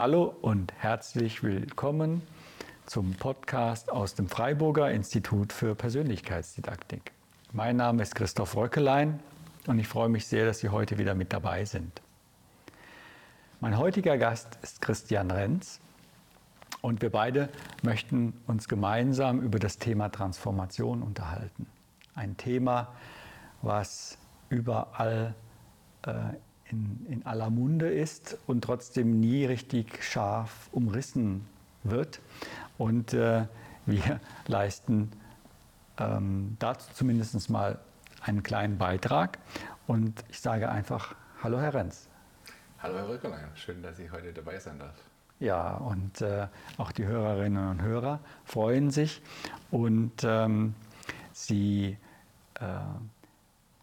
Hallo und herzlich willkommen zum Podcast aus dem Freiburger Institut für Persönlichkeitsdidaktik. Mein Name ist Christoph Röckelein und ich freue mich sehr, dass Sie heute wieder mit dabei sind. Mein heutiger Gast ist Christian Renz und wir beide möchten uns gemeinsam über das Thema Transformation unterhalten. Ein Thema, was überall äh, in, in aller Munde ist und trotzdem nie richtig scharf umrissen wird. Und äh, wir leisten ähm, dazu zumindest mal einen kleinen Beitrag. Und ich sage einfach, hallo Herr Renz. Hallo Herr Röckerlein, schön, dass ich heute dabei sein darf. Ja, und äh, auch die Hörerinnen und Hörer freuen sich. Und ähm, Sie äh,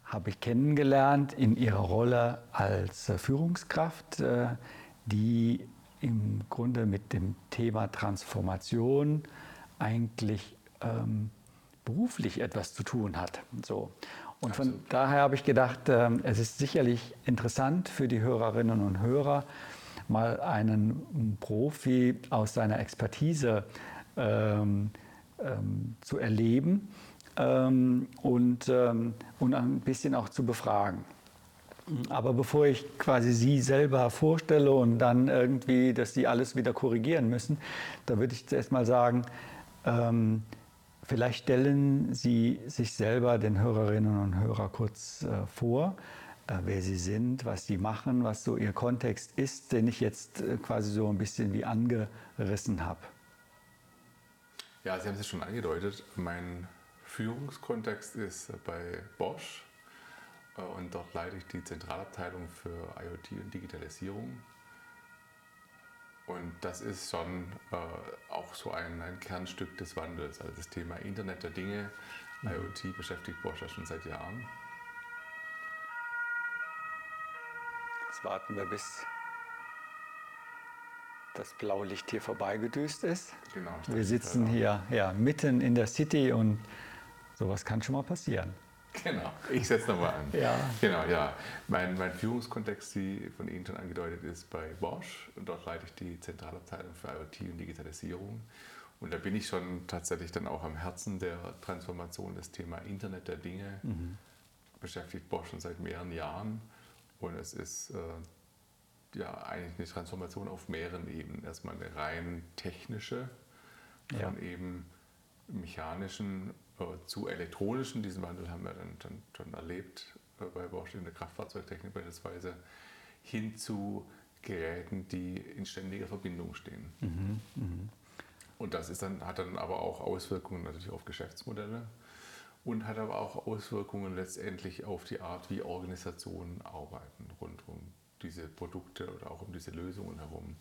habe ich kennengelernt in ihrer Rolle als äh, Führungskraft, äh, die im Grunde mit dem Thema Transformation eigentlich ähm, beruflich etwas zu tun hat. So. Und von Absolut. daher habe ich gedacht, äh, es ist sicherlich interessant für die Hörerinnen und Hörer, mal einen Profi aus seiner Expertise ähm, ähm, zu erleben ähm, und, ähm, und ein bisschen auch zu befragen. Aber bevor ich quasi Sie selber vorstelle und dann irgendwie, dass Sie alles wieder korrigieren müssen, da würde ich zuerst mal sagen, ähm, vielleicht stellen Sie sich selber den Hörerinnen und Hörern kurz äh, vor, äh, wer Sie sind, was Sie machen, was so Ihr Kontext ist, den ich jetzt äh, quasi so ein bisschen wie angerissen habe. Ja, Sie haben es schon angedeutet. Mein Führungskontext ist bei Bosch äh, und dort leite ich die Zentralabteilung für IoT und Digitalisierung. Und das ist schon äh, auch so ein, ein, Kernstück des Wandels. Also das Thema Internet der Dinge, mhm. IoT beschäftigt Bosch ja schon seit Jahren. Jetzt warten wir, bis das Blaulicht hier vorbeigedüst ist. Genau. Wir sitzen hier ja, mitten in der City und Sowas kann schon mal passieren. Genau, ich setze nochmal an. ja. Genau, ja. Mein, mein Führungskontext, wie von Ihnen schon angedeutet, ist bei Bosch. Und dort leite ich die Zentralabteilung für IoT und Digitalisierung. Und da bin ich schon tatsächlich dann auch am Herzen der Transformation. Das Thema Internet der Dinge mhm. beschäftigt Bosch schon seit mehreren Jahren. Und es ist äh, ja eigentlich eine Transformation auf mehreren Ebenen. Erstmal eine rein technische, ja. von eben mechanischen äh, zu elektronischen, diesen Wandel haben wir dann, dann schon erlebt äh, bei Bosch in der Kraftfahrzeugtechnik beispielsweise, hin zu Geräten, die in ständiger Verbindung stehen. Mhm, mh. Und das ist dann, hat dann aber auch Auswirkungen natürlich auf Geschäftsmodelle und hat aber auch Auswirkungen letztendlich auf die Art, wie Organisationen arbeiten, rund um diese Produkte oder auch um diese Lösungen herum,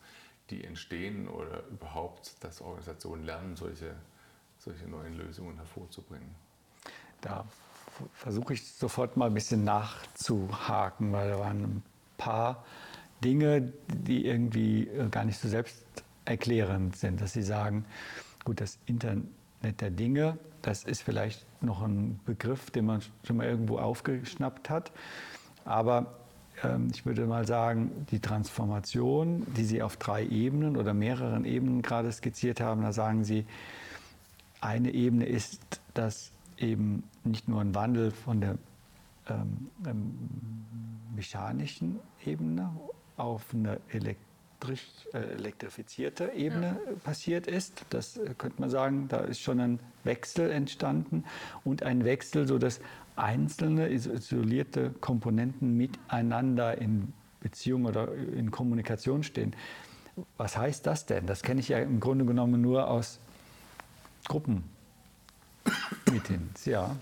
die entstehen oder überhaupt, dass Organisationen lernen, solche solche neuen Lösungen hervorzubringen. Da versuche ich sofort mal ein bisschen nachzuhaken, weil da waren ein paar Dinge, die irgendwie äh, gar nicht so selbsterklärend sind, dass Sie sagen, gut, das Internet der Dinge, das ist vielleicht noch ein Begriff, den man schon mal irgendwo aufgeschnappt hat, aber ähm, ich würde mal sagen, die Transformation, die Sie auf drei Ebenen oder mehreren Ebenen gerade skizziert haben, da sagen Sie, eine Ebene ist, dass eben nicht nur ein Wandel von der ähm, ähm, mechanischen Ebene auf eine elektrisch, äh, elektrifizierte Ebene ja. passiert ist. Das äh, könnte man sagen, da ist schon ein Wechsel entstanden und ein Wechsel, sodass einzelne isolierte Komponenten miteinander in Beziehung oder in Kommunikation stehen. Was heißt das denn? Das kenne ich ja im Grunde genommen nur aus Gruppenmeetings, ja.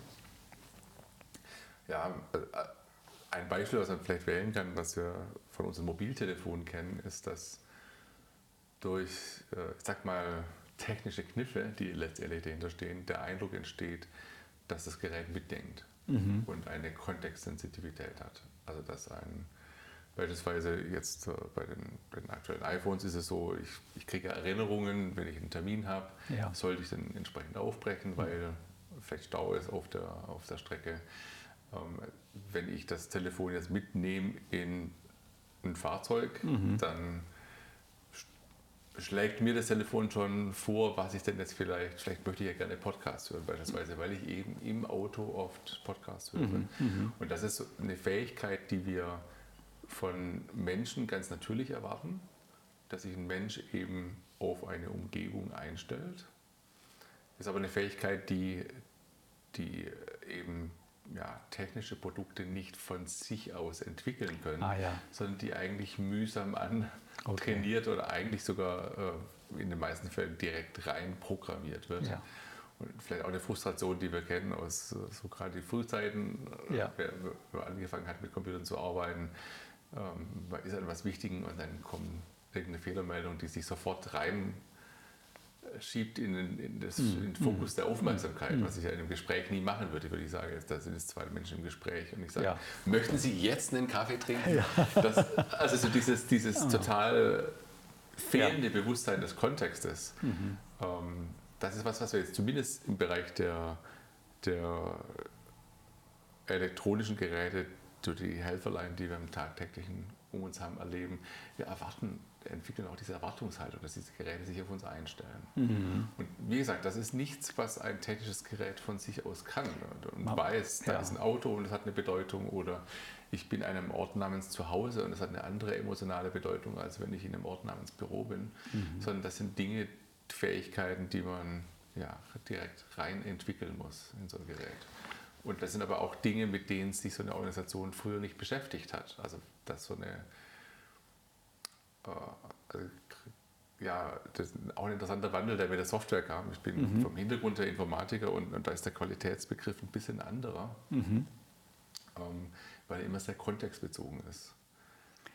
Ja, äh, ein Beispiel, was man vielleicht wählen kann, was wir von unseren Mobiltelefonen kennen, ist, dass durch, äh, ich sag mal, technische Kniffe, die letztendlich dahinter stehen, der Eindruck entsteht, dass das Gerät mitdenkt mhm. und eine Kontextsensitivität hat. Also dass ein Beispielsweise jetzt äh, bei den, bei den, aktuellen iPhones ist es so, ich, ich kriege Erinnerungen, wenn ich einen Termin habe, ja. sollte ich dann entsprechend aufbrechen, mhm. weil vielleicht Stau ist auf der, auf der Strecke. Ähm, wenn ich das Telefon jetzt mitnehme in ein Fahrzeug, mhm. dann schlägt mir das Telefon schon vor, was ich denn jetzt vielleicht, vielleicht möchte ich ja gerne Podcasts hören beispielsweise, weil ich eben im Auto oft Podcasts höre. Mhm, mhm. Und das ist eine Fähigkeit, die wir von Menschen ganz natürlich erwarten, dass sich ein Mensch eben auf eine Umgebung einstellt. Das ist aber eine Fähigkeit, die, die eben ja, technische Produkte nicht von sich aus entwickeln können, ah, ja. sondern die eigentlich mühsam antrainiert okay. oder eigentlich sogar äh, in den meisten Fällen direkt rein programmiert wird. Ja. Und vielleicht auch eine Frustration, die wir kennen aus so gerade die Frühzeiten, äh, ja. wer, wer angefangen hat mit Computern zu arbeiten, ähm, ist etwas Wichtigen und dann kommt irgendeine Fehlermeldung, die sich sofort rein schiebt in den, in das, mhm. in den Fokus mhm. der Aufmerksamkeit, mhm. was ich ja in einem Gespräch nie machen würde, würde ich sagen, da sind jetzt zwei Menschen im Gespräch und ich sage, ja. möchten Sie jetzt einen Kaffee trinken? Ja. Das, also so dieses, dieses oh. total fehlende ja. Bewusstsein des Kontextes, mhm. ähm, das ist was, was wir jetzt zumindest im Bereich der, der elektronischen Geräte, durch die Helferlein, die wir im tagtäglichen um uns haben, erleben, wir erwarten entwickeln auch diese Erwartungshaltung, dass diese Geräte sich auf uns einstellen. Mhm. Und wie gesagt, das ist nichts, was ein technisches Gerät von sich aus kann und Man, weiß, da ja. ist ein Auto und es hat eine Bedeutung oder ich bin an einem Ort namens Zuhause und es hat eine andere emotionale Bedeutung, als wenn ich in einem Ort namens Büro bin, mhm. sondern das sind Dinge, Fähigkeiten, die man ja, direkt rein entwickeln muss in so ein Gerät. Und das sind aber auch Dinge, mit denen sich so eine Organisation früher nicht beschäftigt hat. Also dass so eine äh, ja, das ist auch ein interessanter Wandel, der mit der Software kam. Ich bin mhm. vom Hintergrund der Informatiker und, und, da ist der Qualitätsbegriff ein bisschen anderer, mhm. ähm, weil er immer sehr kontextbezogen ist.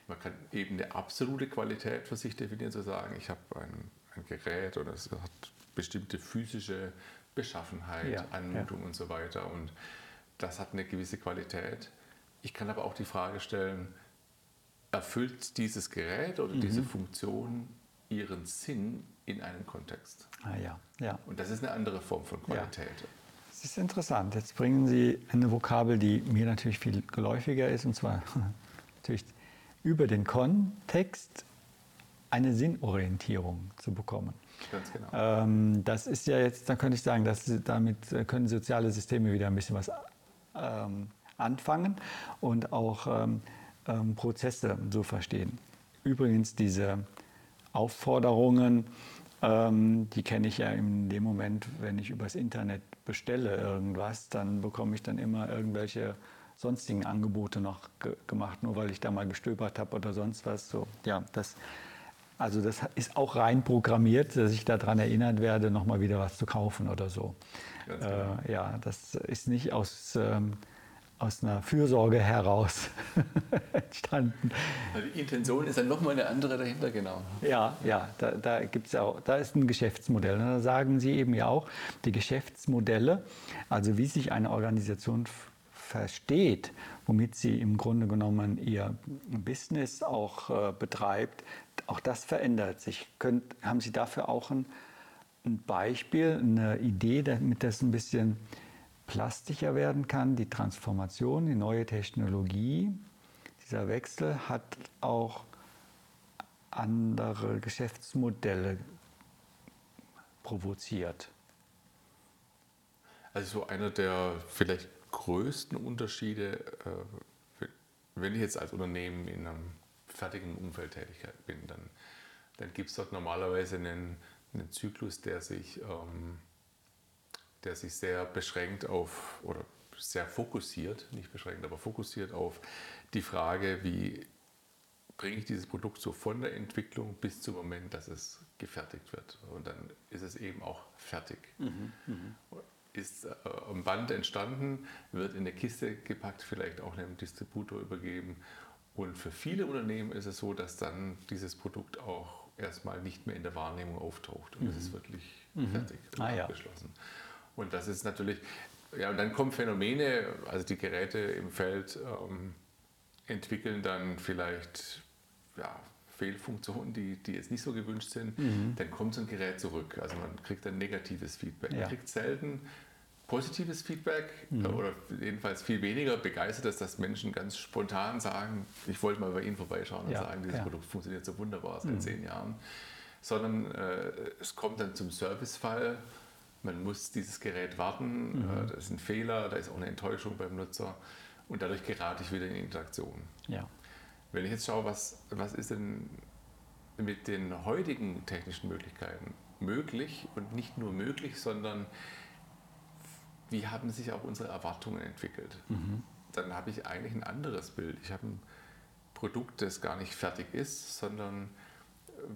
Man kann eben eine absolute Qualität für sich definieren, zu sagen, ich habe ein, ein, Gerät oder es hat bestimmte physische Beschaffenheit, ja, Anmutung ja. und so weiter und das hat eine gewisse Qualität. Ich kann aber auch die Frage stellen, erfüllt dieses Gerät oder mhm. diese Funktion ihren Sinn in einem Kontext. Ah ja, ja. Und das ist eine andere Form von Qualität. Ja. Das ist interessant. Jetzt bringen Sie eine Vokabel, die mir natürlich viel geläufiger ist, und zwar natürlich über den Kontext eine Sinnorientierung zu bekommen. Ganz genau. Ähm, das ist ja jetzt, da könnte ich sagen, dass damit können soziale Systeme wieder ein bisschen was ähm, anfangen und auch ähm, ähm, Prozesse so verstehen. Übrigens, diese Aufforderungen, ähm, die kenne ich ja in dem Moment, wenn ich übers Internet bestelle irgendwas, dann bekomme ich dann immer irgendwelche sonstigen Angebote noch ge gemacht, nur weil ich da mal gestöbert habe oder sonst was. So, ja, das, also das ist auch rein programmiert, dass ich daran erinnert werde, nochmal wieder was zu kaufen oder so. Genau. Äh, ja, das ist nicht aus ähm, aus einer Fürsorge heraus entstanden. Die Intention ist dann nochmal eine andere dahinter, genau. Ja, ja, da, da gibt's auch, da ist ein Geschäftsmodell. Und da sagen Sie eben ja auch, die Geschäftsmodelle, also wie sich eine Organisation versteht, womit sie im Grunde genommen ihr Business auch äh, betreibt, auch das verändert sich. Könnt, haben Sie dafür auch ein, ein Beispiel, eine Idee, damit das ein bisschen plastischer werden kann, die Transformation, die neue Technologie, dieser Wechsel hat auch andere Geschäftsmodelle provoziert. Also so einer der vielleicht größten Unterschiede, äh, wenn ich jetzt als Unternehmen in einem fertigen Umfeld tätig bin, dann, dann gibt es dort normalerweise einen, einen Zyklus, der sich ähm, der sich sehr beschränkt auf oder sehr fokussiert, nicht beschränkt, aber fokussiert auf die Frage, wie bringe ich dieses Produkt so von der Entwicklung bis zum Moment, dass es gefertigt wird. Und dann ist es eben auch fertig. Mhm, mh. Ist äh, am Band entstanden, wird in eine Kiste gepackt, vielleicht auch einem Distributor übergeben. Und für viele Unternehmen ist es so, dass dann dieses Produkt auch erstmal nicht mehr in der Wahrnehmung auftaucht und mhm. es ist wirklich mhm. fertig und ah, abgeschlossen. Ja. Und das ist natürlich, ja, und dann kommen Phänomene, also die Geräte im Feld ähm, entwickeln dann vielleicht ja, Fehlfunktionen, die, die jetzt nicht so gewünscht sind. Mhm. Dann kommt so ein Gerät zurück. Also man kriegt ein negatives Feedback. Ja. Man kriegt selten positives Feedback mhm. oder jedenfalls viel weniger begeistert ist, dass Menschen ganz spontan sagen, ich wollte mal bei Ihnen vorbeischauen und ja, sagen, dieses ja. Produkt funktioniert so wunderbar seit mhm. zehn Jahren. sondern äh, es kommt dann zum Servicefall. Man muss dieses Gerät warten, mhm. äh, da ist ein Fehler, da ist auch eine Enttäuschung beim Nutzer und dadurch gerate ich wieder in Interaktion. Ja. Wenn ich jetzt schaue, was, was ist denn mit den heutigen technischen Möglichkeiten möglich und nicht nur möglich, sondern wie haben sich auch unsere Erwartungen entwickelt? Mhm. Dann habe ich eigentlich ein anderes Bild. Ich habe ein Produkt, das gar nicht fertig ist, sondern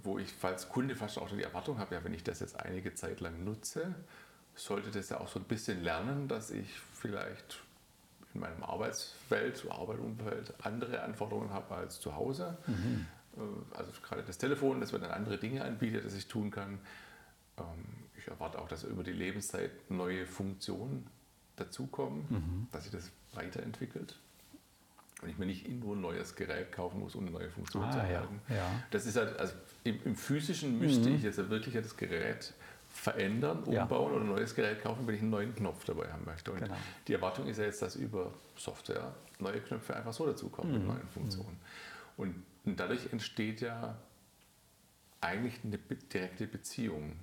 wo ich als Kunde fast auch die Erwartung habe, ja, wenn ich das jetzt einige Zeit lang nutze, sollte das ja auch so ein bisschen lernen, dass ich vielleicht in meinem Arbeitswelt, Arbeitsumfeld andere Anforderungen habe als zu Hause. Mhm. Äh, also gerade das Telefon, das mir dann andere Dinge anbietet, dass ich tun kann. Ich erwarte auch, dass über die Lebenszeit neue Funktionen dazukommen, mhm. dass sich das weiterentwickelt. Und ich mir nicht nur ein neues Gerät kaufen muss, um eine neue Funktion ah, zu erhalten. Ja, ja. Das ist halt, also im, im Physischen müsste mhm. ich jetzt wirklich das Gerät verändern, umbauen ja. oder ein neues Gerät kaufen, wenn ich einen neuen Knopf dabei haben möchte. Und genau. die Erwartung ist ja jetzt, dass über Software neue Knöpfe einfach so dazukommen mhm. mit neuen Funktionen. Und dadurch entsteht ja eigentlich eine direkte Beziehung.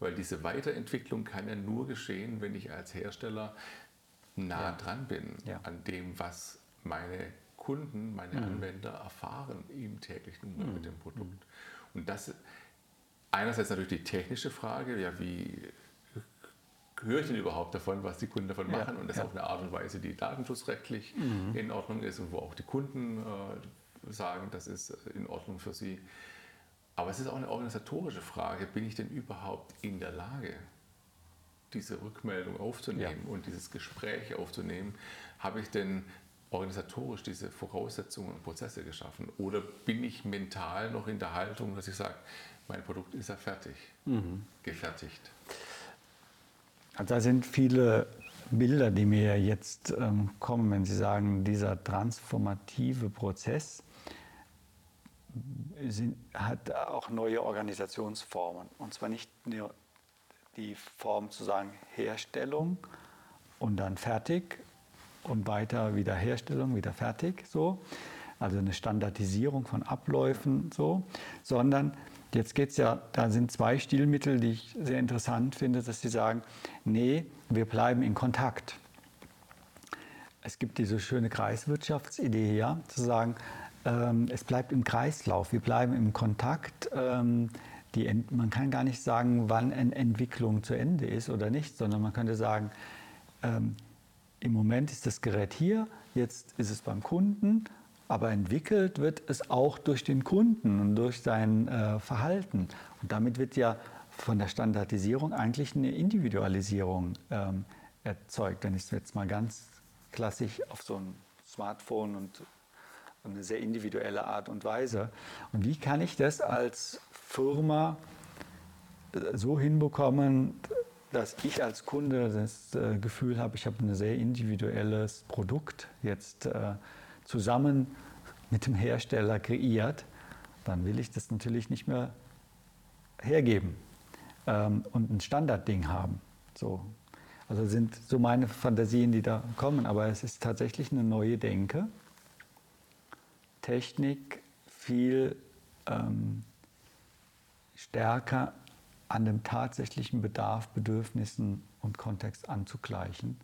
Weil diese Weiterentwicklung kann ja nur geschehen, wenn ich als Hersteller nah ja. dran bin ja. an dem, was meine Kunden, meine mhm. Anwender erfahren im täglichen Umgang mhm. mit dem Produkt. Und das einerseits natürlich die technische Frage, ja, wie höre ich denn überhaupt davon, was die Kunden davon machen? Ja, und das ja. auf eine Art und Weise, die datenschutzrechtlich mhm. in Ordnung ist und wo auch die Kunden äh, sagen, das ist in Ordnung für sie. Aber es ist auch eine organisatorische Frage, bin ich denn überhaupt in der Lage, diese Rückmeldung aufzunehmen ja. und dieses Gespräch aufzunehmen? Habe ich denn organisatorisch diese Voraussetzungen und Prozesse geschaffen? Oder bin ich mental noch in der Haltung, dass ich sage, mein Produkt ist ja fertig, mhm. gefertigt? Also da sind viele Bilder, die mir jetzt ähm, kommen, wenn Sie sagen, dieser transformative Prozess sind, hat auch neue Organisationsformen. Und zwar nicht nur die Form zu sagen Herstellung und dann fertig und weiter Wiederherstellung, wieder fertig, so. Also eine Standardisierung von Abläufen, so, sondern jetzt geht es ja, da sind zwei Stilmittel, die ich sehr interessant finde, dass sie sagen, nee, wir bleiben in Kontakt. Es gibt diese schöne Kreiswirtschaftsidee, ja, zu sagen, ähm, es bleibt im Kreislauf, wir bleiben im Kontakt. Ähm, die, man kann gar nicht sagen, wann eine Entwicklung zu Ende ist oder nicht, sondern man könnte sagen, ähm, im Moment ist das Gerät hier, jetzt ist es beim Kunden, aber entwickelt wird es auch durch den Kunden und durch sein äh, Verhalten. Und damit wird ja von der Standardisierung eigentlich eine Individualisierung ähm, erzeugt. Wenn ich es jetzt mal ganz klassisch auf so ein Smartphone und eine sehr individuelle Art und Weise. Und wie kann ich das als Firma äh, so hinbekommen, dass ich als Kunde das äh, Gefühl habe, ich habe ein sehr individuelles Produkt jetzt äh, zusammen mit dem Hersteller kreiert, dann will ich das natürlich nicht mehr hergeben ähm, und ein Standardding haben. So. Also sind so meine Fantasien, die da kommen, aber es ist tatsächlich eine neue Denke. Technik viel ähm, stärker an dem tatsächlichen Bedarf, Bedürfnissen und Kontext anzugleichen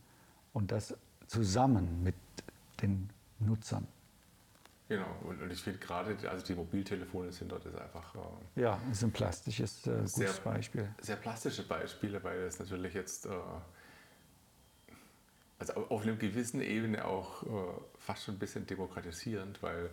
und das zusammen mit den Nutzern. Genau, und, ich finde gerade, also die Mobiltelefone sind dort einfach. Äh, ja, ist ein plastisches äh, gutes sehr, Beispiel. Sehr plastische Beispiele, weil es natürlich jetzt äh, also auf einer gewissen Ebene auch äh, fast schon ein bisschen demokratisierend, weil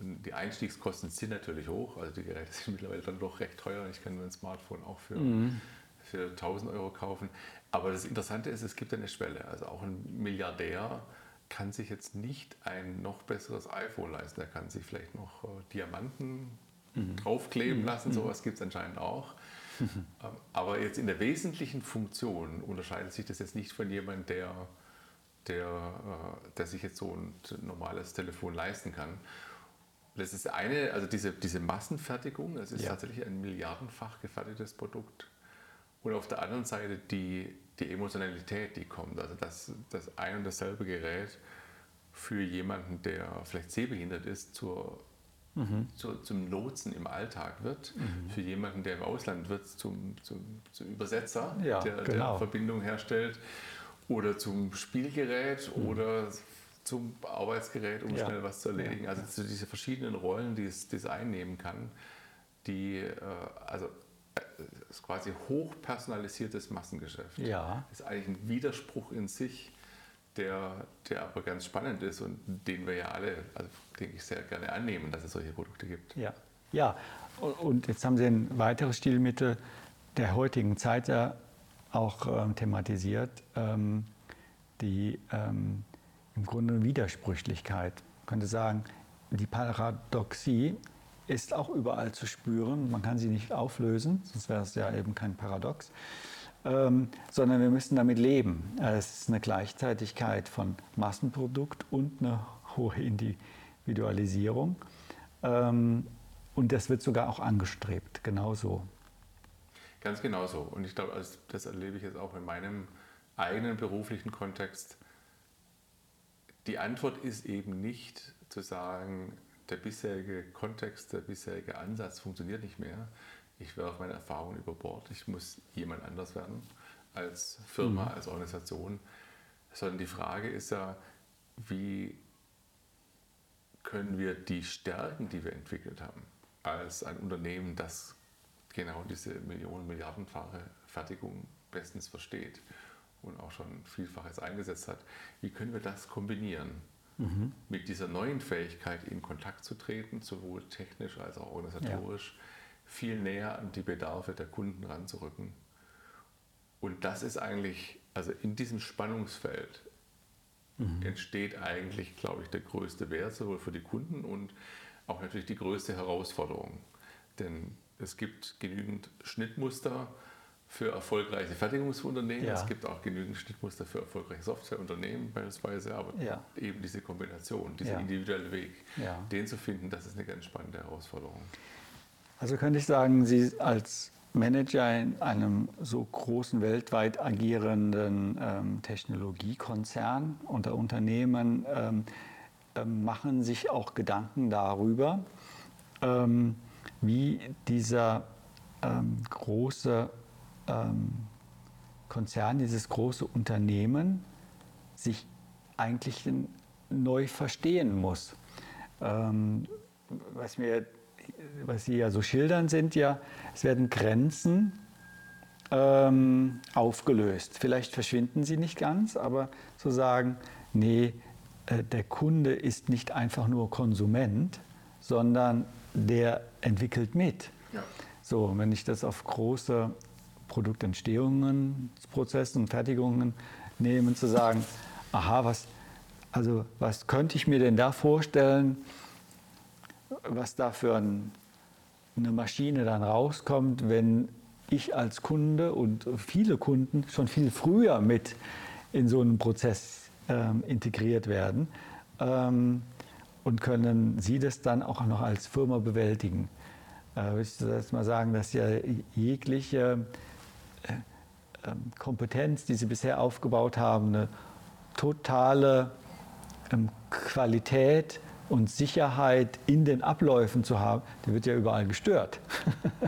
die Einstiegskosten sind natürlich hoch, also die Geräte sind mittlerweile dann doch recht teuer. Ich kann mein Smartphone auch für, mhm. für 1000 Euro kaufen. Aber das Interessante ist, es gibt eine Schwelle. Also auch ein Milliardär kann sich jetzt nicht ein noch besseres iPhone leisten. Er kann sich vielleicht noch äh, Diamanten mhm. draufkleben mhm. lassen. Mhm. Sowas gibt es anscheinend auch. Mhm. Aber jetzt in der wesentlichen Funktion unterscheidet sich das jetzt nicht von jemandem, der, der, äh, der sich jetzt so ein normales Telefon leisten kann. Das ist eine, also diese, diese Massenfertigung, das ist ja. tatsächlich ein milliardenfach gefertigtes Produkt. Und auf der anderen Seite die, die Emotionalität, die kommt. Also dass das ein und dasselbe Gerät für jemanden, der vielleicht sehbehindert ist, zur mhm. zu, zum Lotsen im Alltag wird. Mhm. Für jemanden, der im Ausland wird, zum, zum, zum Übersetzer, ja, der, genau. der, Verbindung herstellt. Oder zum Spielgerät mhm. oder zum Arbeitsgerät, um ja. schnell was zu erledigen. Ja. Also diese verschiedenen Rollen, die es, die es einnehmen kann, die, äh, also äh, ist quasi hochpersonalisiertes Massengeschäft. Ja. Ist eigentlich ein Widerspruch in sich der, der aber ganz spannend ist und den wir ja alle, also denke ich, sehr gerne annehmen, dass es solche Produkte gibt. Ja, ja. Und jetzt haben Sie ein weiteres Stilmittel der heutigen Zeit ja auch ähm, thematisiert, ähm, die ähm, im Grunde Widersprüchlichkeit. Man könnte sagen, die Paradoxie ist auch überall zu spüren. Man kann sie nicht auflösen, sonst wäre es ja eben kein Paradox ähm, sondern wir müssen damit leben. Es ist eine Gleichzeitigkeit von Massenprodukt und eine hohe Individualisierung. Ähm, und das wird sogar auch angestrebt, genauso. Ganz genau so. Und ich glaube, das erlebe ich jetzt auch in meinem eigenen beruflichen Kontext. Die Antwort ist eben nicht zu sagen, der bisherige Kontext, der bisherige Ansatz funktioniert nicht mehr, ich werfe meine Erfahrungen über Bord, ich muss jemand anders werden als Firma, mhm. als Organisation, sondern die Frage ist ja, wie können wir die Stärken, die wir entwickelt haben, als ein Unternehmen, das genau diese Millionen, Milliardenfache Fertigung bestens versteht und auch schon Vielfaches eingesetzt hat, wie können wir das kombinieren? Mhm. Mit dieser neuen Fähigkeit in Kontakt zu treten, sowohl technisch als auch organisatorisch, ja viel näher an die Bedarfe der Kunden ranzurücken. Und das ist eigentlich, also in diesem Spannungsfeld mhm. entsteht eigentlich, glaube ich, der größte Wert, sowohl für die Kunden und auch natürlich die größte Herausforderung. Denn es gibt genügend Schnittmuster für erfolgreiche Fertigungsunternehmen, ja. es gibt auch genügend Schnittmuster für erfolgreiche Softwareunternehmen beispielsweise, aber ja. eben diese Kombination, dieser ja. individuelle Weg, den zu finden, das ist eine ganz spannende Herausforderung. Also könnte ich sagen, Sie als Manager in einem so großen weltweit agierenden ähm, Technologiekonzern unter Unternehmen ähm, äh, machen sich auch Gedanken darüber, ähm, wie dieser ähm, große ähm, Konzern, dieses große Unternehmen sich eigentlich neu verstehen muss. Ähm, was mir was Sie ja so schildern, sind ja, es werden Grenzen ähm, aufgelöst. Vielleicht verschwinden sie nicht ganz, aber zu sagen, nee, äh, der Kunde ist nicht einfach nur Konsument, sondern der entwickelt mit. Ja. So, wenn ich das auf große Produktentstehungen, Prozesse und Fertigungen nehme, zu sagen, aha, was, also was könnte ich mir denn da vorstellen, was da für ein, eine Maschine dann rauskommt, wenn ich als Kunde und viele Kunden schon viel früher mit in so einen Prozess ähm, integriert werden ähm, und können Sie das dann auch noch als Firma bewältigen. Äh, ich würde jetzt mal sagen, dass ja jegliche Kompetenz, die Sie bisher aufgebaut haben, eine totale ähm, Qualität und Sicherheit in den Abläufen zu haben, der wird ja überall gestört.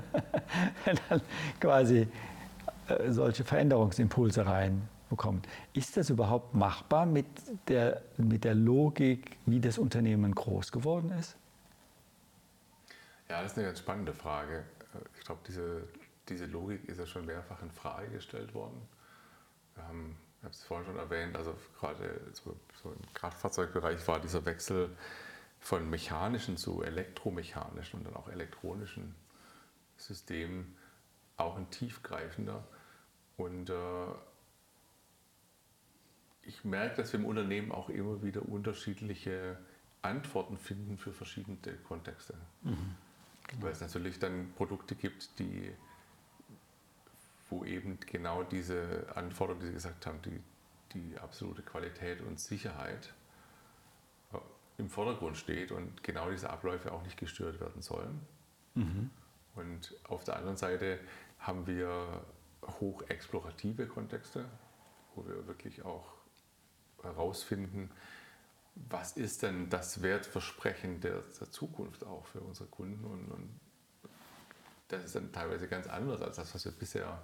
Wenn dann quasi äh, solche Veränderungsimpulse reinbekommt. Ist das überhaupt machbar mit der, mit der Logik, wie das Unternehmen groß geworden ist? Ja, das ist eine ganz spannende Frage. Ich glaube, diese, diese Logik ist ja schon mehrfach in Frage gestellt worden. Wir haben, ich habe es vorhin schon erwähnt, also gerade so, so im Kraftfahrzeugbereich war dieser Wechsel von mechanischen zu elektromechanischen und dann auch elektronischen Systemen auch ein tiefgreifender. Und äh, ich merke, dass wir im Unternehmen auch immer wieder unterschiedliche Antworten finden für verschiedene Kontexte. Mhm. Genau. Weil es natürlich dann Produkte gibt, die, wo eben genau diese Anforderungen, die Sie gesagt haben, die, die absolute Qualität und Sicherheit im Vordergrund steht und genau diese Abläufe auch nicht gestört werden sollen. Mhm. Und auf der anderen Seite haben wir hochexplorative Kontexte, wo wir wirklich auch herausfinden, was ist denn das Wertversprechen der, der Zukunft auch für unsere Kunden und, und, das ist dann teilweise ganz anders als das, was wir bisher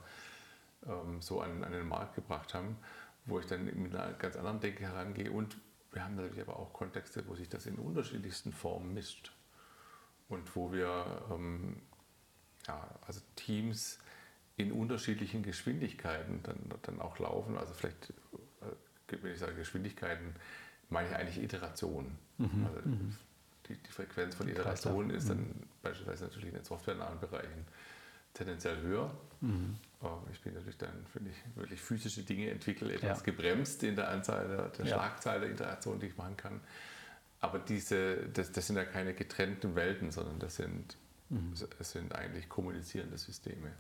ähm, so an, an den Markt gebracht haben, wo ich dann mit einer ganz anderen Denke herangehe und wir haben natürlich aber auch Kontexte, wo sich das in unterschiedlichsten Formen mischt und wo wir ähm, ja, also Teams in unterschiedlichen Geschwindigkeiten dann, dann auch laufen. Also vielleicht, äh, wenn ich sage Geschwindigkeiten, meine ich eigentlich Iterationen. Mhm. Also mhm. Die, die, Frequenz von Iterationen ist dann mhm. beispielsweise natürlich in den softwarenahen Bereichen tendenziell höher. Mhm. Ich bin natürlich dann, finde ich, wirklich physische Dinge entwickle, etwas ja. gebremst in der Anzahl der, der ja. Schlagzahl der Iterationen, die ich machen kann. Aber diese, das, das sind ja keine getrennten Welten, sondern das sind, mhm. das sind eigentlich kommunizierende Systeme.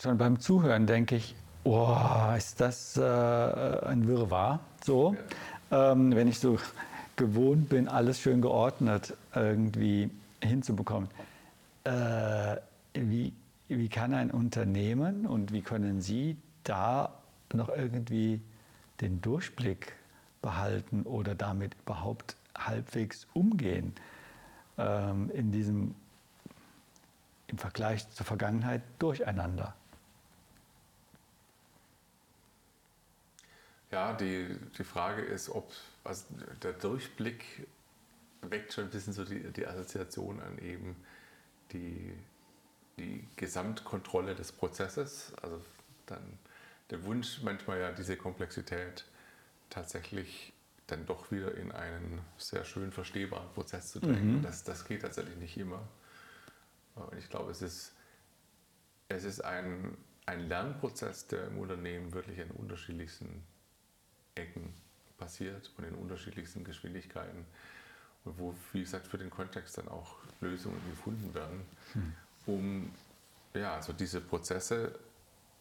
Schon beim Zuhören denke ich, oh, ist das äh, ein Wirrwarr, so. Ja. Ähm, wenn ich so gewohnt bin, alles schön geordnet irgendwie hinzubekommen. Äh, wie, wie kann ein Unternehmen und wie können Sie da noch irgendwie den Durchblick behalten oder damit überhaupt halbwegs umgehen ähm, in diesem im Vergleich zur Vergangenheit durcheinander? Ja, die, die Frage ist, ob also der Durchblick weckt schon ein bisschen so die, die Assoziation an eben die, die Gesamtkontrolle des Prozesses. Also dann der Wunsch, manchmal ja diese Komplexität tatsächlich dann doch wieder in einen sehr schön verstehbaren Prozess zu drängen. Mhm. Das, das geht tatsächlich nicht immer. Und ich glaube, es ist, es ist ein, ein Lernprozess, der im Unternehmen wirklich an unterschiedlichsten Ecken passiert und in unterschiedlichsten Geschwindigkeiten. Und wo, wie gesagt, für den Kontext dann auch Lösungen gefunden werden, hm. um ja, also diese Prozesse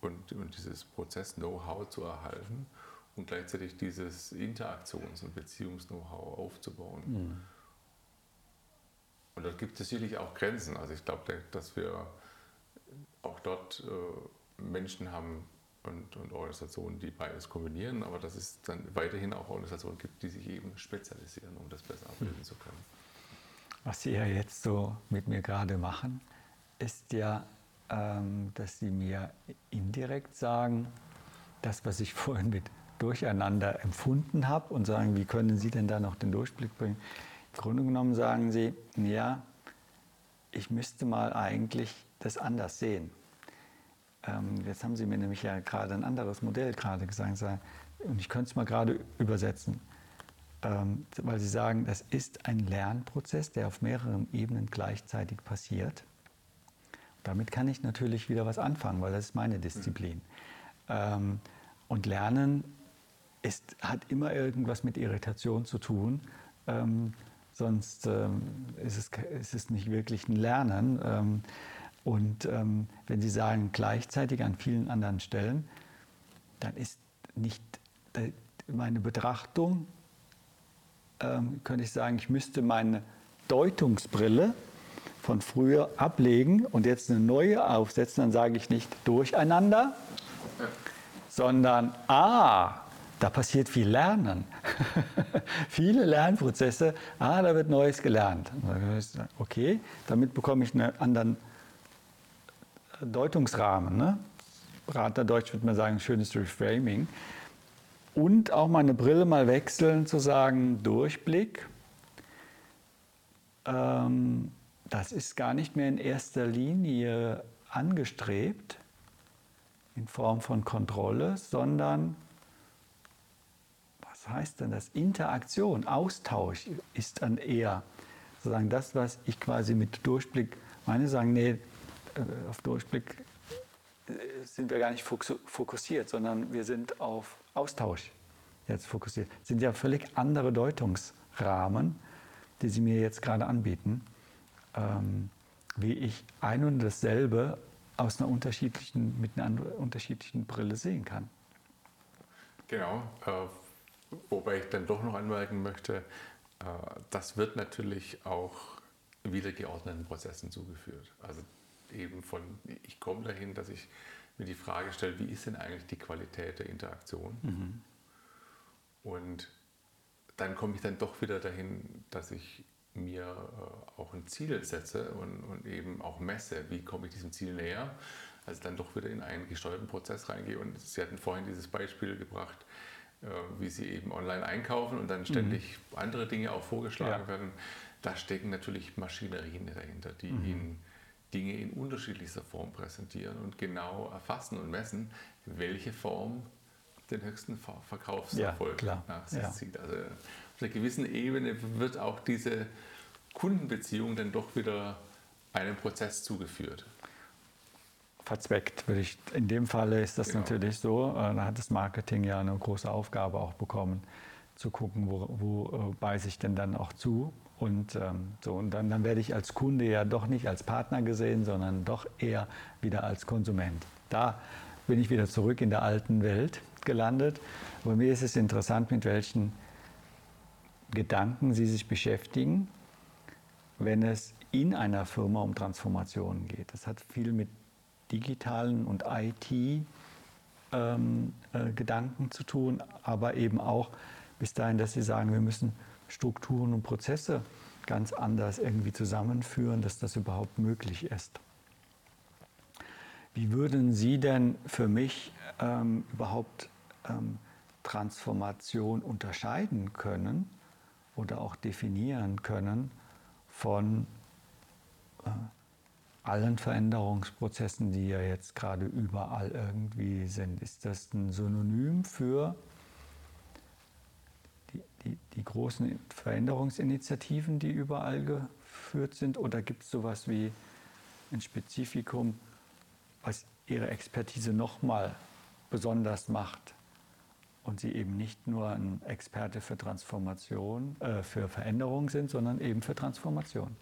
und, und dieses Prozess-Know-how zu erhalten und gleichzeitig dieses Interaktions- und Beziehungs-Know-how aufzubauen. Mhm. Und dort gibt es sicherlich auch Grenzen. Also ich glaube, dass wir auch dort äh, Menschen haben, und, und Organisationen, die beides kombinieren, aber dass es dann weiterhin auch Organisationen gibt, die sich eben spezialisieren, um das besser abbilden zu können. Was Sie ja jetzt so mit mir gerade machen, ist ja, ähm, dass Sie mir indirekt sagen, das, was ich vorhin mit Durcheinander empfunden habe und sagen, wie können Sie denn da noch den Durchblick bringen? Im Grunde genommen sagen Sie, ja, ich müsste mal eigentlich das anders sehen. Ähm, jetzt haben Sie mir nämlich ja gerade ein anderes Modell gerade gesagt, und ich könnte es mal gerade übersetzen, ähm, weil Sie sagen, das ist ein Lernprozess, der auf mehreren Ebenen gleichzeitig passiert. Damit kann ich natürlich wieder was anfangen, weil das ist meine Disziplin. Ähm, und Lernen ist, hat immer irgendwas mit Irritation zu tun. Sonst ist, es, ist es nicht wirklich ein Lernen. Und ähm, wenn Sie sagen gleichzeitig an vielen anderen Stellen, dann ist nicht meine Betrachtung, ähm, könnte ich sagen, ich müsste meine Deutungsbrille von früher ablegen und jetzt eine neue aufsetzen, dann sage ich nicht durcheinander, sondern ah, da passiert viel Lernen. Viele Lernprozesse, ah, da wird Neues gelernt. Okay, damit bekomme ich einen anderen Deutungsrahmen. Ne? Beraterdeutsch würde man sagen, schönes Reframing. Und auch meine Brille mal wechseln, zu sagen, Durchblick. Ähm, das ist gar nicht mehr in erster Linie angestrebt in Form von Kontrolle, sondern was heißt denn das? Interaktion, Austausch ist dann eher sozusagen das, was ich quasi mit Durchblick meine, sagen, nee, auf Durchblick äh, sind wir gar nicht fokussiert, sondern wir sind auf Austausch jetzt fokussiert. Das sind ja völlig andere Deutungsrahmen, die Sie mir jetzt gerade anbieten, ähm, wie ich ein und dasselbe aus einer unterschiedlichen, mit einer unterschiedlichen Brille sehen kann. Genau, äh, wobei ich dann doch noch anmerken möchte, äh, das wird natürlich auch wieder geordneten Prozessen zugeführt. Also eben von, ich komme dahin, dass ich mir die Frage stelle, wie ist denn eigentlich die Qualität der Interaktion? Mhm. Und dann komme ich dann doch wieder dahin, dass ich mir äh, auch ein Ziel setze und, und, eben auch messe, wie komme ich diesem Ziel näher. Also dann doch wieder in einen gesteuerten Prozess reingehe. Und Sie hatten vorhin dieses Beispiel gebracht, äh, wie Sie eben online einkaufen und dann ständig mhm. andere Dinge auch vorgeschlagen ja. werden. Da stecken natürlich Maschinerien dahinter, die mhm. Ihnen Dinge in unterschiedlichster Form präsentieren und genau erfassen und messen, welche Form den höchsten Verkaufserfolg ja, nach sich ja. zieht. Also auf einer gewissen Ebene wird auch diese Kundenbeziehung dann doch wieder einem Prozess zugeführt. Verzweckt, würde ich. In dem Falle ist das genau. natürlich so. Äh, da hat das Marketing ja eine große Aufgabe auch bekommen, zu gucken, wo, wo äh, beiße ich denn dann auch zu. Und, ähm, so, und dann, dann werde ich als Kunde ja doch nicht als Partner gesehen, sondern doch eher wieder als Konsument. Da bin ich wieder zurück in der alten Welt gelandet. Bei mir ist es interessant, mit welchen Gedanken Sie sich beschäftigen, wenn es in einer Firma um Transformationen geht. Das hat viel mit digitalen und IT-Gedanken ähm, äh, zu tun, aber eben auch bis dahin, dass Sie sagen, wir müssen Strukturen und Prozesse ganz anders irgendwie zusammenführen, dass das überhaupt möglich ist. Wie würden Sie denn für mich ähm, überhaupt ähm, Transformation unterscheiden können oder auch definieren können von äh, allen Veränderungsprozessen, die ja jetzt gerade überall irgendwie sind. Ist das ein Synonym für die, die, großen Veränderungsinitiativen, die überall geführt sind? Oder gibt es sowas wie ein Spezifikum, was Ihre Expertise nochmal besonders macht? und sie eben nicht nur ein Experte für Transformation, äh, für Veränderung sind, sondern eben für Transformation.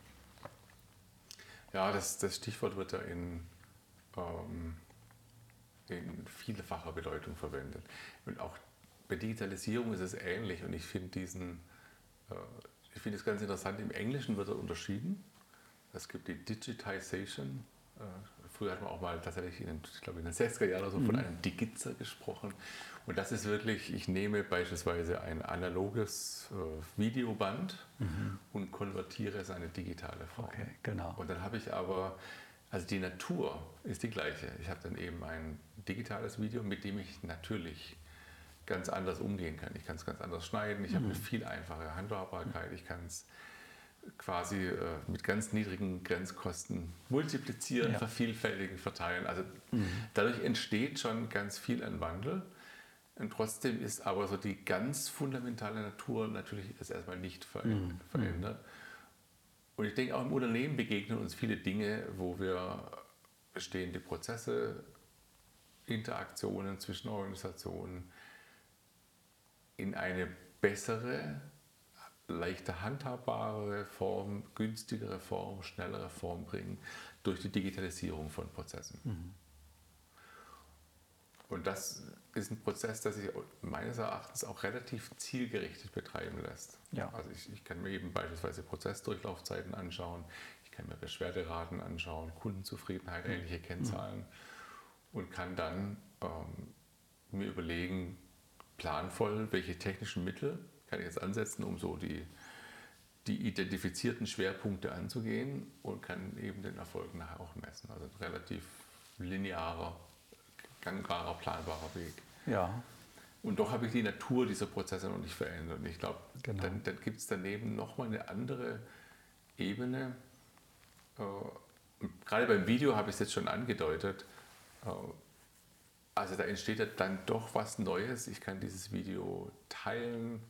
Ja, das, das Stichwort wird ja in, ähm, in vielfacher Bedeutung verwendet. Und auch bei Digitalisierung ist es ähnlich und ich finde diesen, äh, ich finde es ganz interessant, im Englischen wird er unterschieden. Es gibt die Digitization, äh, früher hat man auch mal tatsächlich in den, ich glaube in den 60er Jahren oder so mhm. von einem Digitzer gesprochen. Und das ist wirklich, ich nehme beispielsweise ein analoges äh, Videoband mhm. und konvertiere es in eine digitale Form. Okay, genau. Und dann habe ich aber, also die Natur ist die gleiche. Ich habe dann eben ein digitales Video, mit dem ich natürlich ganz anders umgehen kann. Ich kann es ganz anders schneiden, ich mhm. habe eine viel einfache Handhabbarkeit, ich kann es quasi äh, mit ganz niedrigen Grenzkosten multiplizieren, ja. vervielfältigen, verteilen. Also mhm. dadurch entsteht schon ganz viel an Wandel. Und trotzdem ist aber so die ganz fundamentale Natur natürlich ist erstmal nicht mhm. verändert. Und ich denke, auch im Unternehmen begegnen uns viele Dinge, wo wir bestehende Prozesse, Interaktionen zwischen Organisationen in eine bessere leichter handhabbare Form, günstigere Form, schnellere Form bringen durch die Digitalisierung von Prozessen. Mhm. Und das ist ein Prozess, der sich meines Erachtens auch relativ zielgerichtet betreiben lässt. Ja. Also ich, ich kann mir eben beispielsweise Prozessdurchlaufzeiten anschauen, ich kann mir Beschwerderaten anschauen, Kundenzufriedenheit, mhm. ähnliche Kennzahlen mhm. und kann dann ähm, mir überlegen, planvoll, welche technischen Mittel kann ich jetzt ansetzen, um so die, die identifizierten Schwerpunkte anzugehen und kann eben den Erfolg nachher auch messen. Also ein relativ linearer, gangbarer, planbarer Weg. Ja. Und doch habe ich die Natur dieser Prozesse noch nicht verändert. Und ich glaube, genau. dann, dann gibt es daneben nochmal eine andere Ebene. Äh, gerade beim Video habe ich es jetzt schon angedeutet. Äh, also da entsteht ja dann doch was Neues. Ich kann dieses Video teilen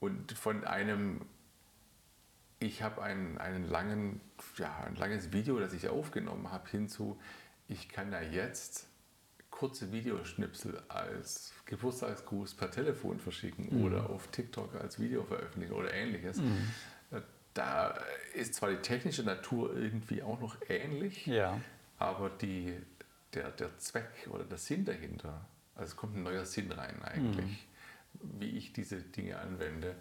und von einem, ich habe einen, einen langen, ja, ein langes Video, das ich aufgenommen habe, hinzu, ich kann ja jetzt kurze Videoschnipsel als Geburtstagsgruß per Telefon verschicken mhm. oder auf TikTok als Video veröffentlichen oder ähnliches. Mhm. Da ist zwar die technische Natur irgendwie auch noch ähnlich, ja. aber die, der, der Zweck oder der Sinn dahinter, also es kommt ein neuer Sinn rein eigentlich. Mhm wie ich diese Dinge anwende.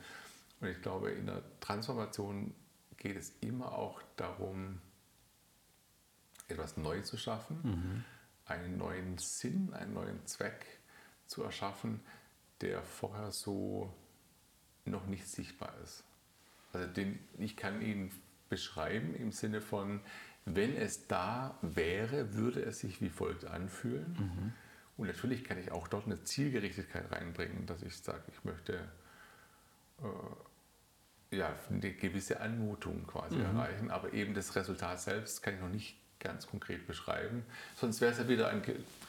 Und ich glaube, in der Transformation geht es immer auch darum, etwas neu zu schaffen, mhm. einen neuen Sinn, einen neuen Zweck zu erschaffen, der vorher so noch nicht sichtbar ist. Also den, ich kann ihn beschreiben im Sinne von, wenn es da wäre, würde es sich wie folgt anfühlen. Mhm. Und natürlich kann ich auch dort eine Zielgerichtetkeit reinbringen, dass ich sage, ich möchte äh, ja, eine gewisse Anmutung quasi mhm. erreichen, aber eben das Resultat selbst kann ich noch nicht ganz konkret beschreiben. Sonst wäre es ja wieder ein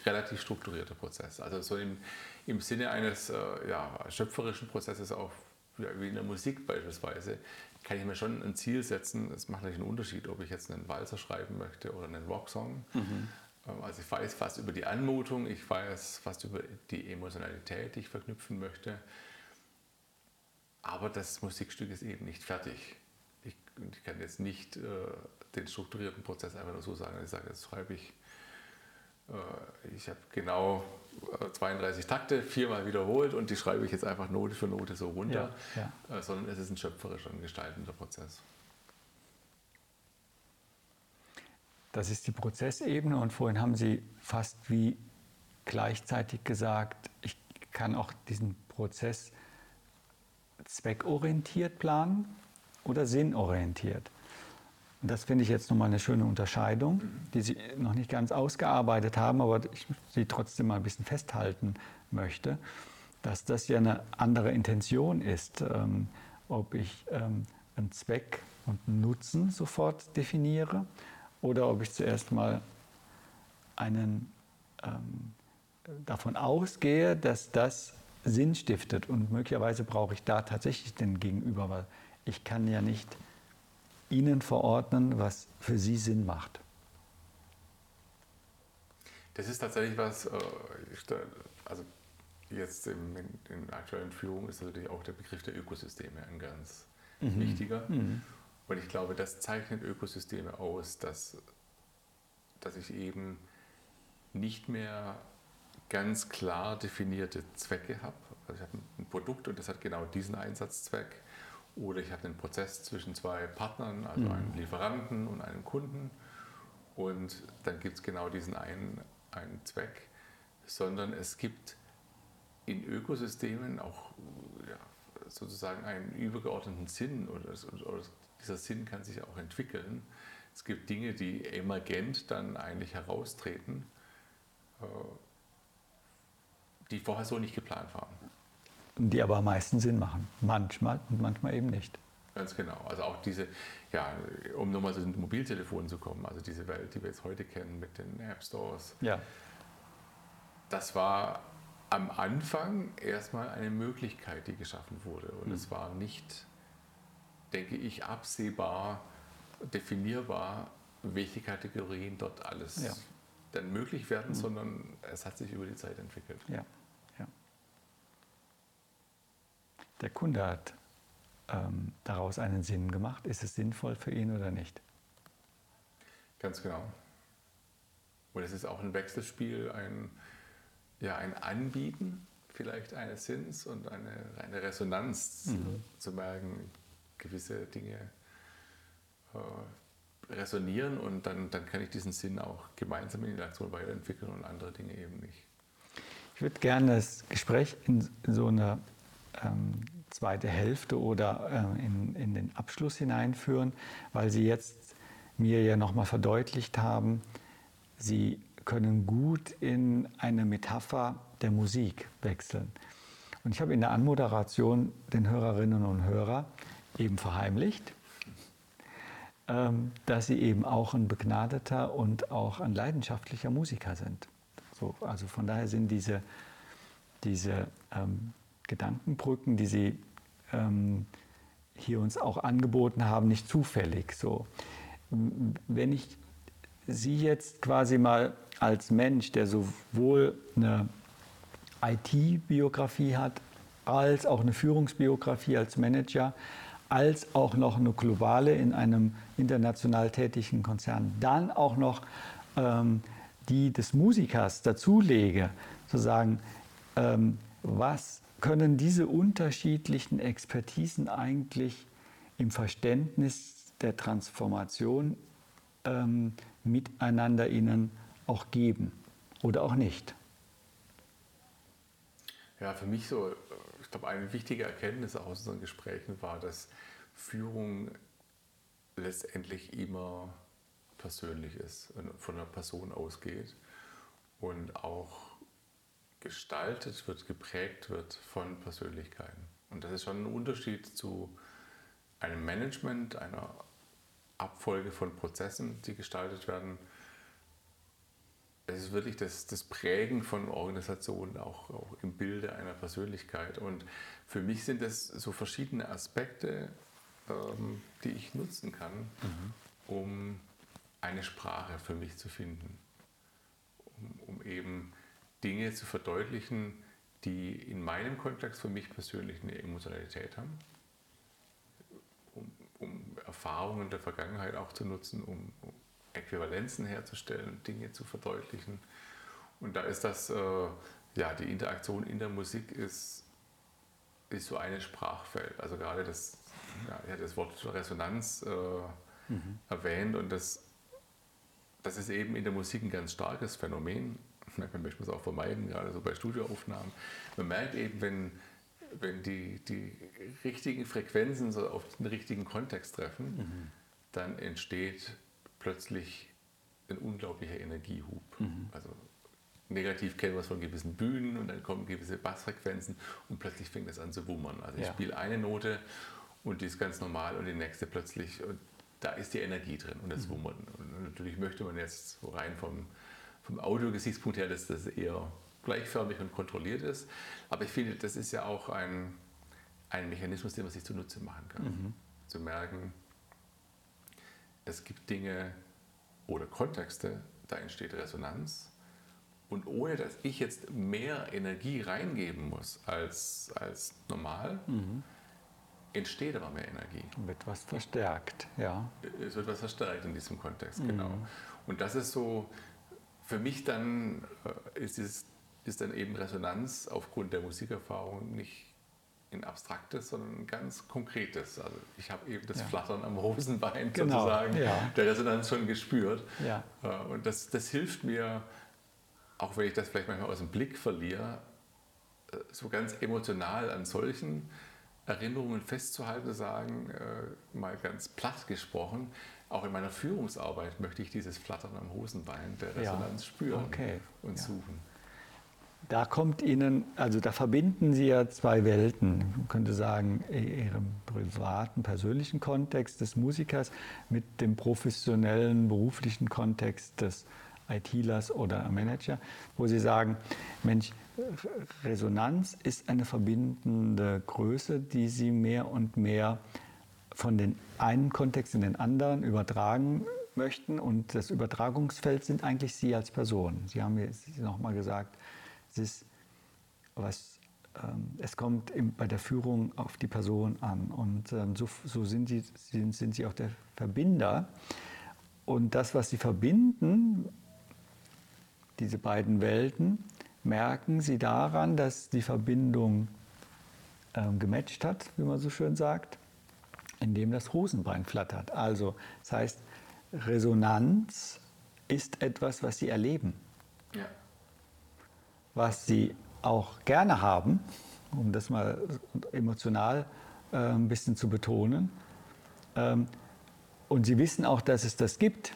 relativ strukturierter Prozess. Also so im, im Sinne eines äh, ja, schöpferischen Prozesses auch ja, wie in der Musik beispielsweise, kann ich mir schon ein Ziel setzen. Es macht natürlich einen Unterschied, ob ich jetzt einen Walzer schreiben möchte oder einen Rocksong. Mhm. Ähm, also ich weiß fast über die Anmutung, ich weiß fast über die Emotionalität, die ich verknüpfen möchte. Aber das Musikstück ist eben nicht fertig. Ich, ich kann jetzt nicht äh, den strukturierten Prozess einfach nur so sagen, ich sage, jetzt schreibe ich, äh, ich habe genau 32 äh, Takte, viermal wiederholt und die schreibe ich jetzt einfach Note für Note so runter, ja, ja. Äh, sondern es ist ein schöpferischer und gestaltender Prozess. Das ist die Prozessebene und vorhin haben Sie fast wie gleichzeitig gesagt, ich kann auch diesen Prozess zweckorientiert planen oder sinnorientiert. Das finde ich jetzt nochmal eine schöne Unterscheidung, die Sie noch nicht ganz ausgearbeitet haben, aber ich sie trotzdem mal ein bisschen festhalten möchte, dass das ja eine andere Intention ist, ähm, ob ich ähm, einen Zweck und einen Nutzen sofort definiere oder ob ich zuerst mal einen, ähm, davon ausgehe, dass das Sinn stiftet. Und möglicherweise brauche ich da tatsächlich den Gegenüber, weil ich kann ja nicht Ihnen verordnen, was für Sie Sinn macht. Das ist tatsächlich was, äh, also jetzt in, in aktuellen Führung ist natürlich auch der Begriff der Ökosysteme ein ganz mhm. wichtiger. Mhm. Und ich glaube, das zeichnet Ökosysteme aus, dass, dass ich eben nicht mehr ganz klar definierte Zwecke habe. Also ich habe ein Produkt und das hat genau diesen Einsatzzweck. Oder ich habe einen Prozess zwischen zwei Partnern, also mhm. einem Lieferanten und einem Kunden. Und dann gibt es genau diesen einen, einen Zweck. Sondern es gibt in Ökosystemen auch ja, sozusagen einen übergeordneten Sinn oder, oder dieser Sinn kann sich auch entwickeln. Es gibt Dinge, die emergent dann eigentlich heraustreten, äh, die vorher so nicht geplant waren. Die aber am meisten Sinn machen. Manchmal und manchmal eben nicht. Ganz genau. Also auch diese, ja, um nochmal zu den Mobiltelefonen zu kommen, also diese Welt, die wir jetzt heute kennen mit den App Stores. Ja. Das war am Anfang erstmal eine Möglichkeit, die geschaffen wurde. Und mhm. es war nicht denke ich, absehbar, definierbar, welche Kategorien dort alles ja. dann möglich werden, mhm. sondern es hat sich über die Zeit entwickelt. Ja. ja. Der Kunde hat ähm, daraus einen Sinn gemacht. Ist es sinnvoll für ihn oder nicht? Ganz genau. Und es ist auch ein Wechselspiel, ein, ja, ein Anbieten vielleicht eines Sinns und eine, eine Resonanz mhm. zu, zu merken, gewisse Dinge äh, resonieren und dann, dann kann ich diesen Sinn auch gemeinsam in die Aktion weiterentwickeln und andere Dinge eben nicht. Ich würde gerne das Gespräch in, so eine ähm, zweite Hälfte oder äh, in, in den Abschluss hineinführen, weil Sie jetzt mir ja nochmal verdeutlicht haben, Sie können gut in eine Metapher der Musik wechseln. Und ich habe in der Anmoderation den Hörerinnen und Hörern eben verheimlicht, ähm, dass sie eben auch ein begnadeter und auch ein leidenschaftlicher Musiker sind. So, also von daher sind diese, diese ähm, Gedankenbrücken, die sie ähm, hier uns auch angeboten haben, nicht zufällig. So, wenn ich Sie jetzt quasi mal als Mensch, der sowohl eine IT-Biografie hat, als auch eine Führungsbiografie als Manager, als auch noch eine globale in einem international tätigen Konzern, dann auch noch ähm, die des Musikers dazulege, zu sagen, ähm, was können diese unterschiedlichen Expertisen eigentlich im Verständnis der Transformation ähm, miteinander ihnen auch geben oder auch nicht? Ja, für mich so, ich glaube, eine wichtige Erkenntnis aus unseren Gesprächen war, dass Führung letztendlich immer persönlich ist und von einer Person ausgeht und auch gestaltet wird, geprägt wird von Persönlichkeiten. Und das ist schon ein Unterschied zu einem Management, einer Abfolge von Prozessen, die gestaltet werden. Es ist wirklich das, das Prägen von Organisationen auch, auch im Bilde einer Persönlichkeit. Und für mich sind das so verschiedene Aspekte, ähm, die ich nutzen kann, mhm. um eine Sprache für mich zu finden, um, um eben Dinge zu verdeutlichen, die in meinem Kontext für mich persönlich eine Emotionalität haben, um, um Erfahrungen der Vergangenheit auch zu nutzen, um, um, Äquivalenzen herzustellen, Dinge zu verdeutlichen. Und da ist das, äh, ja, die Interaktion in der Musik ist, ist so eine Sprachfeld. Also gerade das, ja, das Wort Resonanz äh, mhm. erwähnt und das, das ist eben in der Musik ein ganz starkes Phänomen man möchte es auch vermeiden, gerade so bei Studioaufnahmen. Man merkt eben, wenn, wenn die, die richtigen Frequenzen so auf den richtigen Kontext treffen, mhm. dann entsteht plötzlich ein unglaublicher Energiehub. Mhm. Also negativ kennen wir es von gewissen Bühnen und dann kommen gewisse Bassfrequenzen und plötzlich fängt es an zu wummern. Also ich ja. spiele eine Note und die ist ganz normal und die nächste plötzlich und da ist die Energie drin und es mhm. wummert. Und natürlich möchte man jetzt rein vom vom Audiogesichtspunkt her, dass das eher gleichförmig und kontrolliert ist. Aber ich finde, das ist ja auch ein, ein Mechanismus, den man sich zunutze machen kann. Mhm. Zu merken, es gibt Dinge oder Kontexte, da entsteht Resonanz. Und ohne dass ich jetzt mehr Energie reingeben muss als, als normal, mhm. entsteht aber mehr Energie. Wird was verstärkt, ja. Es wird was verstärkt in diesem Kontext, mhm. genau. Und das ist so, für mich dann äh, ist, es, ist dann eben Resonanz aufgrund der Musikerfahrung nicht ein abstraktes, sondern ganz konkretes. Also ich habe eben das ja. Flattern am Rosenbein genau. sozusagen ja. der Resonanz schon gespürt. Ja. Äh, und das, das hilft mir, auch wenn ich das vielleicht manchmal aus dem Blick verliere, äh, so ganz emotional an solchen Erinnerungen festzuhalten, zu sagen, mal ganz platt gesprochen, auch in meiner Führungsarbeit möchte ich dieses Flattern am Hosenbein der Resonanz ja. spüren okay. und ja. suchen. Da kommt Ihnen, also da verbinden Sie ja zwei Welten. Man könnte sagen, Ihrem privaten, persönlichen Kontext des Musikers mit dem professionellen, beruflichen Kontext des ITlers oder Manager, wo Sie sagen, Mensch, Resonanz ist eine verbindende Größe, die Sie mehr und mehr von den einen Kontext in den anderen übertragen möchten. Und das Übertragungsfeld sind eigentlich Sie als Person. Sie haben jetzt nochmal gesagt, es, ist was, ähm, es kommt bei der Führung auf die Person an. Und ähm, so, so sind, Sie, sind, sind Sie auch der Verbinder. Und das, was Sie verbinden, diese beiden Welten, merken Sie daran, dass die Verbindung ähm, gematcht hat, wie man so schön sagt in dem das Hosenbein flattert. Also, das heißt, Resonanz ist etwas, was Sie erleben. Ja. Was Sie auch gerne haben, um das mal emotional äh, ein bisschen zu betonen. Ähm, und Sie wissen auch, dass es das gibt,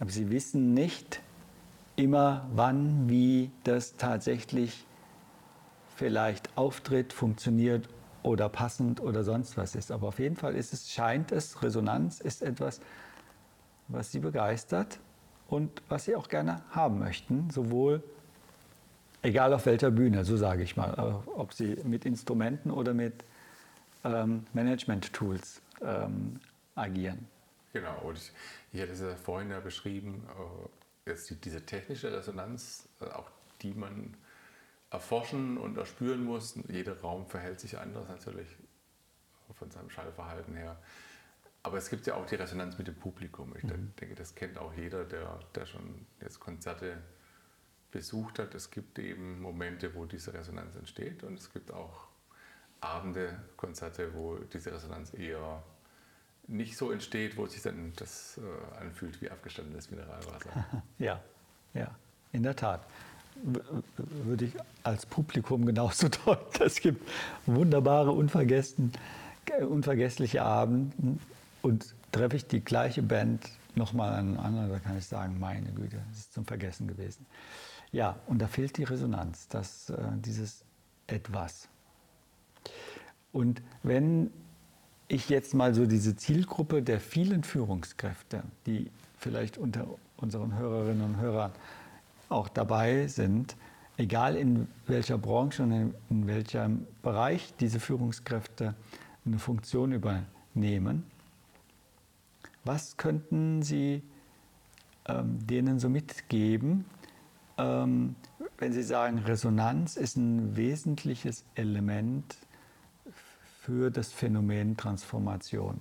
aber Sie wissen nicht immer, wann, wie das tatsächlich vielleicht auftritt, funktioniert oder passend oder sonst was ist. Aber auf jeden Fall ist es, scheint es, Resonanz ist etwas, was Sie begeistert und was Sie auch gerne haben möchten, sowohl egal auf welcher Bühne, so sage ich mal, ob Sie mit Instrumenten oder mit ähm, Management-Tools ähm, agieren. Genau, und ich, ich hatte es ja vorhin ja beschrieben, äh, jetzt die, diese technische Resonanz, äh, auch die man erforschen und erspüren muss. Jeder Raum verhält sich anders natürlich von seinem Schallverhalten her. Aber es gibt ja auch die Resonanz mit dem Publikum. Ich mhm. denke, das kennt auch jeder, der, der schon jetzt Konzerte besucht hat. Es gibt eben Momente, wo diese Resonanz entsteht und es gibt auch Abende, Konzerte, wo diese Resonanz eher nicht so entsteht, wo sich dann das äh, anfühlt wie abgestandenes Mineralwasser. ja, ja, in der Tat. Würde ich als Publikum genauso deuten. Es gibt wunderbare, unvergessliche Abende und treffe ich die gleiche Band nochmal an einem anderen, da kann ich sagen, meine Güte, das ist zum Vergessen gewesen. Ja, und da fehlt die Resonanz, das, äh, dieses Etwas. Und wenn ich jetzt mal so diese Zielgruppe der vielen Führungskräfte, die vielleicht unter unseren Hörerinnen und Hörern auch dabei sind, egal in welcher Branche und in, welchem Bereich diese Führungskräfte eine Funktion übernehmen, was könnten Sie ähm, denen so mitgeben, ähm, wenn Sie sagen, Resonanz ist ein wesentliches Element für das Phänomen Transformation?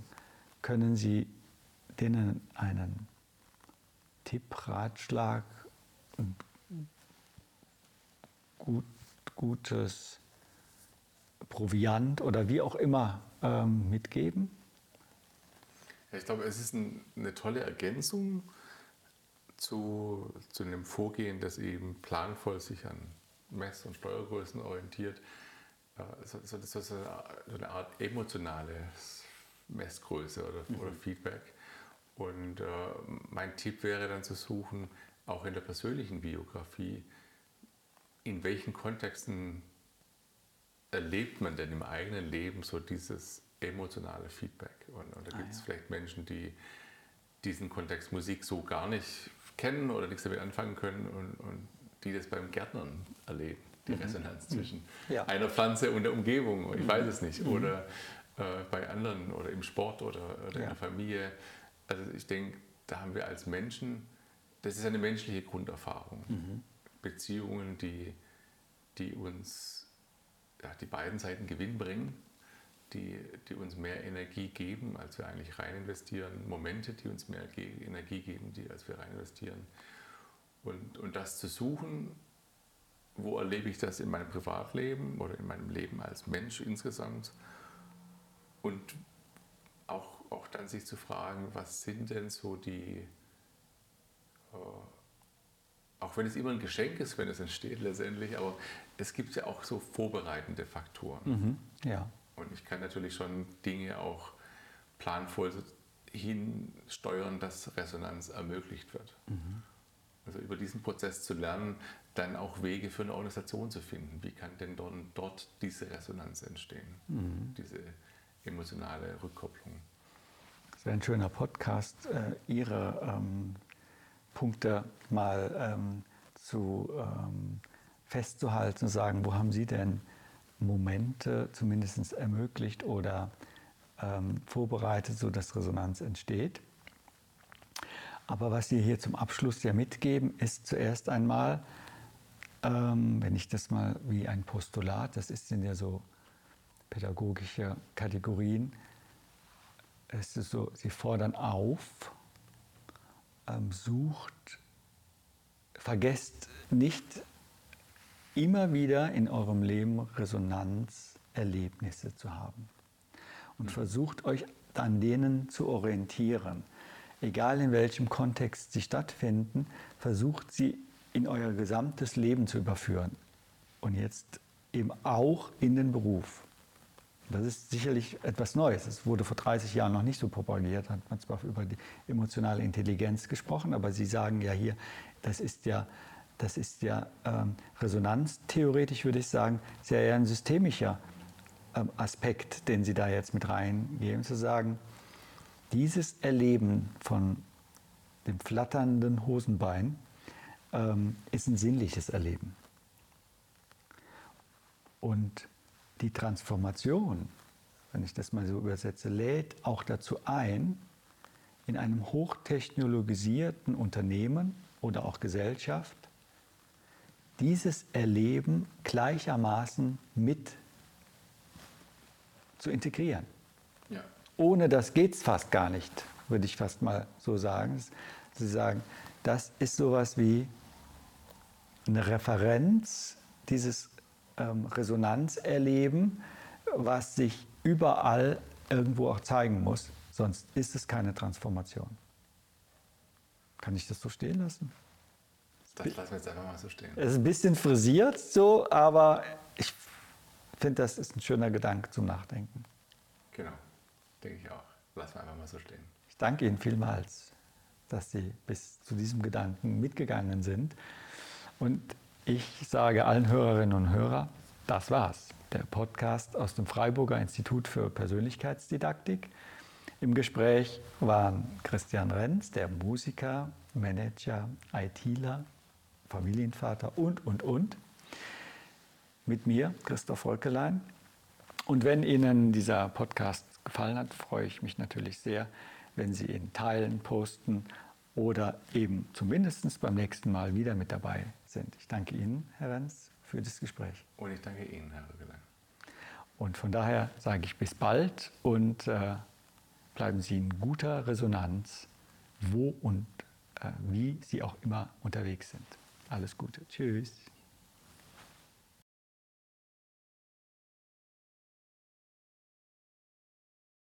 Können Sie denen einen Tipp, Ratschlag, gut, gutes Proviant oder wie auch immer ähm, mitgeben? Ich glaube, es ist ein, eine tolle Ergänzung zu, zu einem Vorgehen, das eben planvoll sich an Mess- und Steuergrößen orientiert. So, so, so, so eine Art emotionale Messgröße oder, mhm. oder Feedback. Und äh, mein Tipp wäre dann zu suchen, auch in der persönlichen Biografie, in welchen Kontexten erlebt man denn im eigenen Leben so dieses emotionale Feedback? Und, und da ah, gibt es ja. vielleicht Menschen, die diesen Kontext Musik so gar nicht kennen oder nichts damit anfangen können und, und die das beim Gärtnern erleben, die mhm. Resonanz zwischen ja. einer Pflanze und der Umgebung, ich mhm. weiß es nicht, mhm. oder äh, bei anderen oder im Sport oder, oder ja. in der Familie. Also ich denke, da haben wir als Menschen, das ist eine menschliche Grunderfahrung. Mhm. Beziehungen, die, die uns, ja, die beiden Seiten Gewinn bringen, die, die uns mehr Energie geben, als wir eigentlich rein investieren, Momente, die uns mehr Energie geben, die, als wir rein investieren. Und, und das zu suchen, wo erlebe ich das in meinem Privatleben oder in meinem Leben als Mensch insgesamt und auch, auch dann sich zu fragen, was sind denn so die, auch wenn es immer ein Geschenk ist, wenn es entsteht letztendlich, aber es gibt ja auch so vorbereitende Faktoren. Mhm, ja. Und ich kann natürlich schon Dinge auch planvoll hinsteuern, dass Resonanz ermöglicht wird. Mhm. Also über diesen Prozess zu lernen, dann auch Wege für eine Organisation zu finden. Wie kann denn dort diese Resonanz entstehen, mhm. diese emotionale Rückkopplung? Das wäre ein schöner Podcast, äh, Ihre ähm, Punkte mal ähm, zu ähm, festzuhalten und sagen, wo haben Sie denn Momente zumindest ermöglicht oder ähm, vorbereitet, sodass Resonanz entsteht. Aber was Sie hier zum Abschluss ja mitgeben, ist zuerst einmal, ähm, wenn ich das mal wie ein Postulat, das in ja so pädagogische Kategorien, es ist so, Sie fordern auf, sucht, vergesst nicht immer wieder in eurem Leben Resonanzerlebnisse zu haben. Und versucht euch an denen zu orientieren. Egal in welchem Kontext sie stattfinden, versucht sie in euer gesamtes Leben zu überführen. Und jetzt eben auch in den Beruf. Das ist sicherlich etwas Neues. Es wurde vor 30 Jahren noch nicht so propagiert, hat man zwar über die emotionale Intelligenz gesprochen, aber Sie sagen ja hier, das ist ja das ist ja ähm, resonanztheoretisch, würde ich sagen, sehr eher ein systemischer ähm, Aspekt, den Sie da jetzt mit reingeben, zu sagen, dieses Erleben von dem flatternden Hosenbein ähm, ist ein sinnliches Erleben. Und die Transformation, wenn ich das mal so übersetze, lädt auch dazu ein, in einem hochtechnologisierten Unternehmen oder auch Gesellschaft dieses Erleben gleichermaßen mit zu integrieren. Ja. Ohne das geht es fast gar nicht, würde ich fast mal so sagen. Sie sagen, das ist sowas wie eine Referenz, dieses ähm, Resonanzerleben, was sich überall irgendwo auch zeigen muss. Sonst ist es keine Transformation. Kann ich das so stehen lassen? Das lassen wir jetzt einfach mal so stehen. Es ist ein bisschen frisiert so, aber ich finde, das ist ein schöner Gedanke zum Nachdenken. Genau, denke ich auch. Lassen wir einfach mal so stehen. Ich danke Ihnen vielmals, dass Sie bis zu diesem Gedanken mitgegangen sind. Und ich sage allen Hörerinnen und Hörern, das war's. Der Podcast aus dem Freiburger Institut für Persönlichkeitsdidaktik. Im Gespräch waren Christian Renz, der Musiker, Manager, ITler, Familienvater und, und, und. Mit mir, Christoph Volkelein. Und wenn Ihnen dieser Podcast gefallen hat, freue ich mich natürlich sehr, wenn Sie ihn teilen, posten oder eben zumindest beim nächsten Mal wieder mit dabei sind. Ich danke Ihnen, Herr Renz, für das Gespräch. Und ich danke Ihnen, Herr Rügelein. Und von daher sage ich bis bald und äh, bleiben Sie in guter Resonanz, wo und äh, wie Sie auch immer unterwegs sind. Alles Gute. Tschüss.